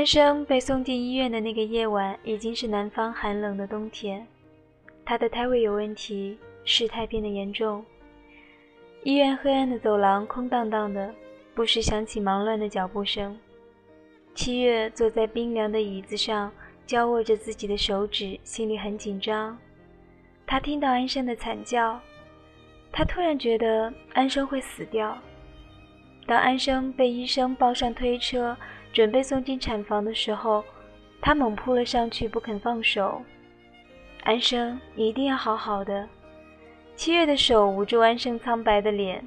安生被送进医院的那个夜晚，已经是南方寒冷的冬天。他的胎位有问题，事态变得严重。医院黑暗的走廊空荡荡的，不时响起忙乱的脚步声。七月坐在冰凉的椅子上，交握着自己的手指，心里很紧张。他听到安生的惨叫，他突然觉得安生会死掉。当安生被医生抱上推车，准备送进产房的时候，他猛扑了上去，不肯放手。安生，你一定要好好的。七月的手捂住安生苍白的脸，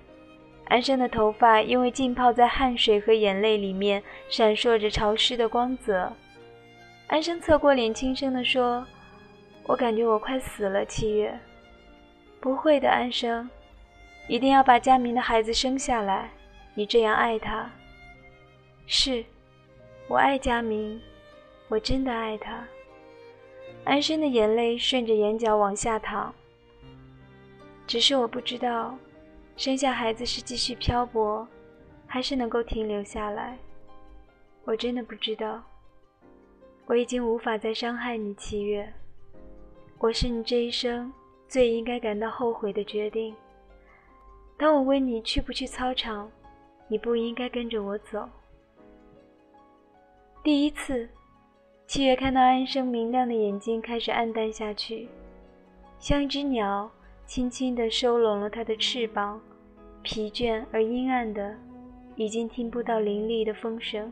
安生的头发因为浸泡在汗水和眼泪里面，闪烁着潮湿的光泽。安生侧过脸，轻声地说：“我感觉我快死了。”七月，不会的，安生，一定要把佳明的孩子生下来。你这样爱他，是，我爱佳明，我真的爱他。安生的眼泪顺着眼角往下淌。只是我不知道，生下孩子是继续漂泊，还是能够停留下来。我真的不知道。我已经无法再伤害你，七月。我是你这一生最应该感到后悔的决定。当我问你去不去操场？你不应该跟着我走。第一次，七月看到安生明亮的眼睛开始暗淡下去，像一只鸟轻轻地收拢了它的翅膀，疲倦而阴暗的，已经听不到凌厉的风声。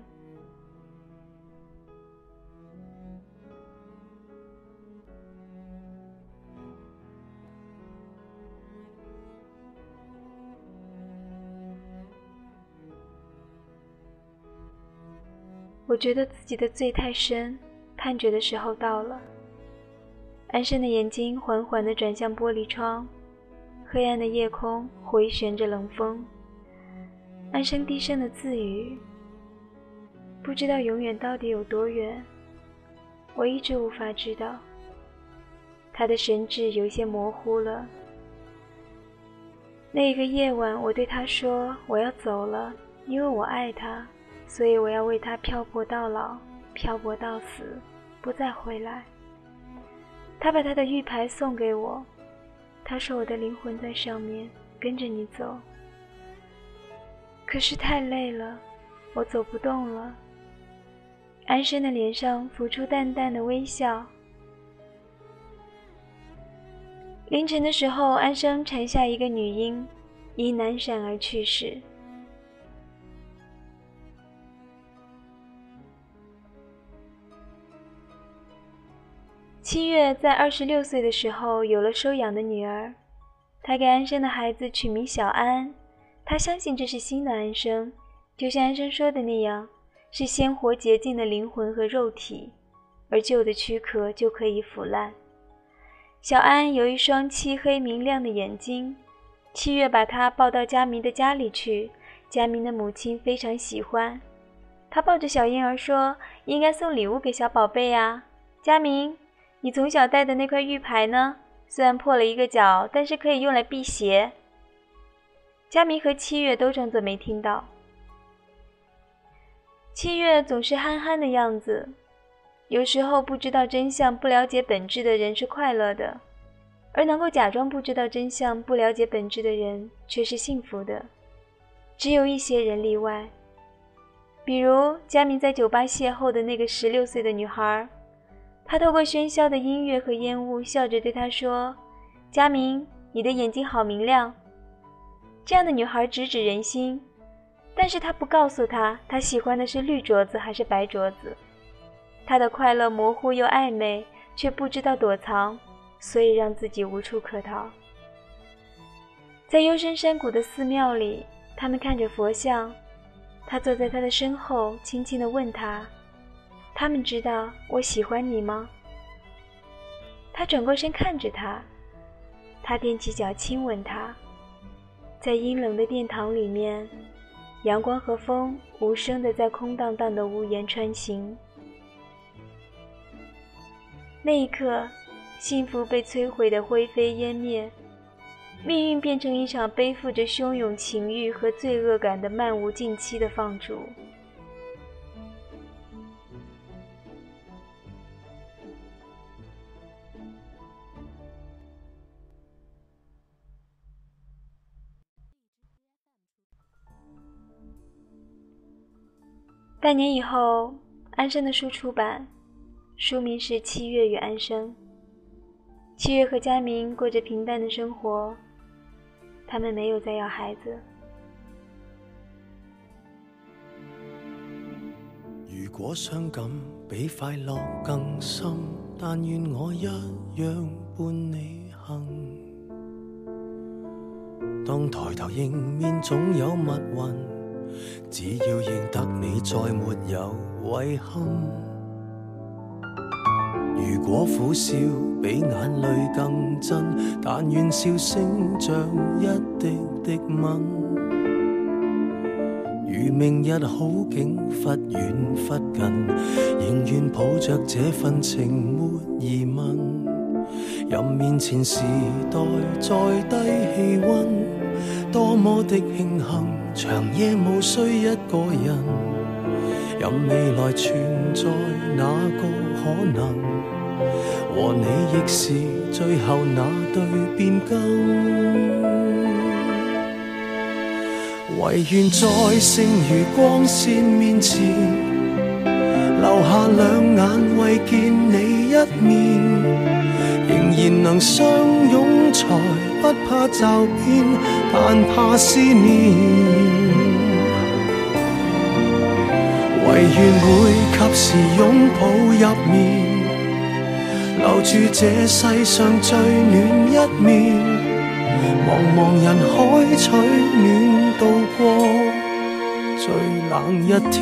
我觉得自己的罪太深，判决的时候到了。安生的眼睛缓缓地转向玻璃窗，黑暗的夜空回旋着冷风。安生低声的自语：“不知道永远到底有多远，我一直无法知道。”他的神智有些模糊了。那一个夜晚，我对他说：“我要走了，因为我爱他。”所以我要为他漂泊到老，漂泊到死，不再回来。他把他的玉牌送给我，他说我的灵魂在上面，跟着你走。可是太累了，我走不动了。安生的脸上浮出淡淡的微笑。凌晨的时候，安生产下一个女婴，因难产而去世。七月在二十六岁的时候有了收养的女儿，她给安生的孩子取名小安。她相信这是新的安生，就像安生说的那样，是鲜活洁净的灵魂和肉体，而旧的躯壳就可以腐烂。小安有一双漆黑明亮的眼睛。七月把她抱到佳明的家里去，佳明的母亲非常喜欢。她抱着小婴儿说：“应该送礼物给小宝贝呀，佳明。”你从小戴的那块玉牌呢？虽然破了一个角，但是可以用来辟邪。佳明和七月都装作没听到。七月总是憨憨的样子，有时候不知道真相、不了解本质的人是快乐的，而能够假装不知道真相、不了解本质的人却是幸福的。只有一些人例外，比如佳明在酒吧邂逅的那个十六岁的女孩。他透过喧嚣的音乐和烟雾，笑着对他说：“佳明，你的眼睛好明亮。”这样的女孩直指人心，但是他不告诉他，他喜欢的是绿镯子还是白镯子。他的快乐模糊又暧昧，却不知道躲藏，所以让自己无处可逃。在幽深山谷的寺庙里，他们看着佛像，他坐在他的身后，轻轻地问他。他们知道我喜欢你吗？他转过身看着他，他踮起脚亲吻他，在阴冷的殿堂里面，阳光和风无声地在空荡荡的屋檐穿行。那一刻，幸福被摧毁的灰飞烟灭，命运变成一场背负着汹涌情欲和罪恶感的漫无尽期的放逐。半年以后，安生的书出版，书名是《七月与安生》。七月和佳明过着平淡的生活，他们没有再要孩子。如果伤感比快乐更深，但愿我一样伴你行。当抬头迎面总有密云。只要认得你，再没有遗憾。如果苦笑比眼泪更真，但愿笑声像一滴滴吻。如明日好景忽远忽近，仍愿抱着这份情没疑问。任面前时代再低气温，多么的庆幸。长夜无需一个人，任未来存在哪个可能，和你亦是最后那对变更。唯愿在剩余光线面前，留下两眼为见你一面，仍然能相拥才不怕骤变，但怕思念。唯愿会及时拥抱入眠，留住这世上最暖一面。茫茫人海取暖，度过最冷一天。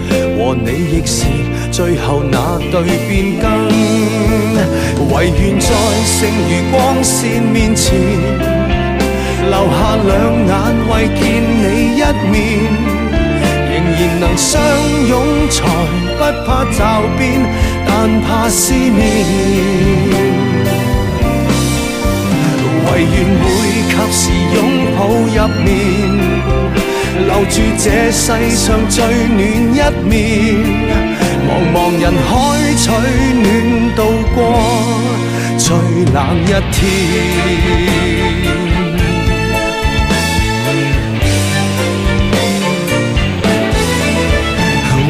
你亦是最后那对变更，唯愿在剩余光线面前，留下两眼为见你一面，仍然能相拥才不怕骤变，但怕思念。唯愿会及时拥抱入眠。留住这世上最暖一面，茫茫人海取暖，度过最冷一天。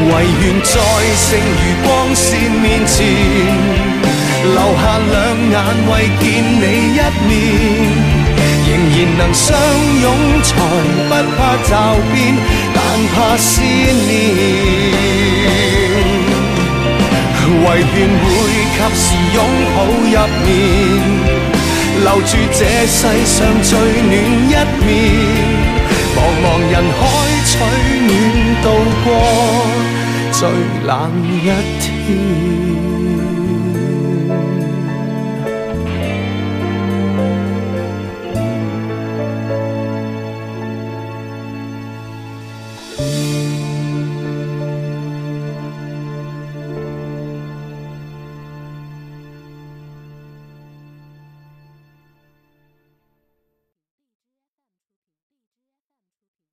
唯愿在剩余光线面前，留下两眼为见你一面。仍然能相拥，才不怕骤变，但怕思念。唯愿会及时拥抱入眠，留住这世上最暖一面。茫茫人海取暖，度过最冷一天。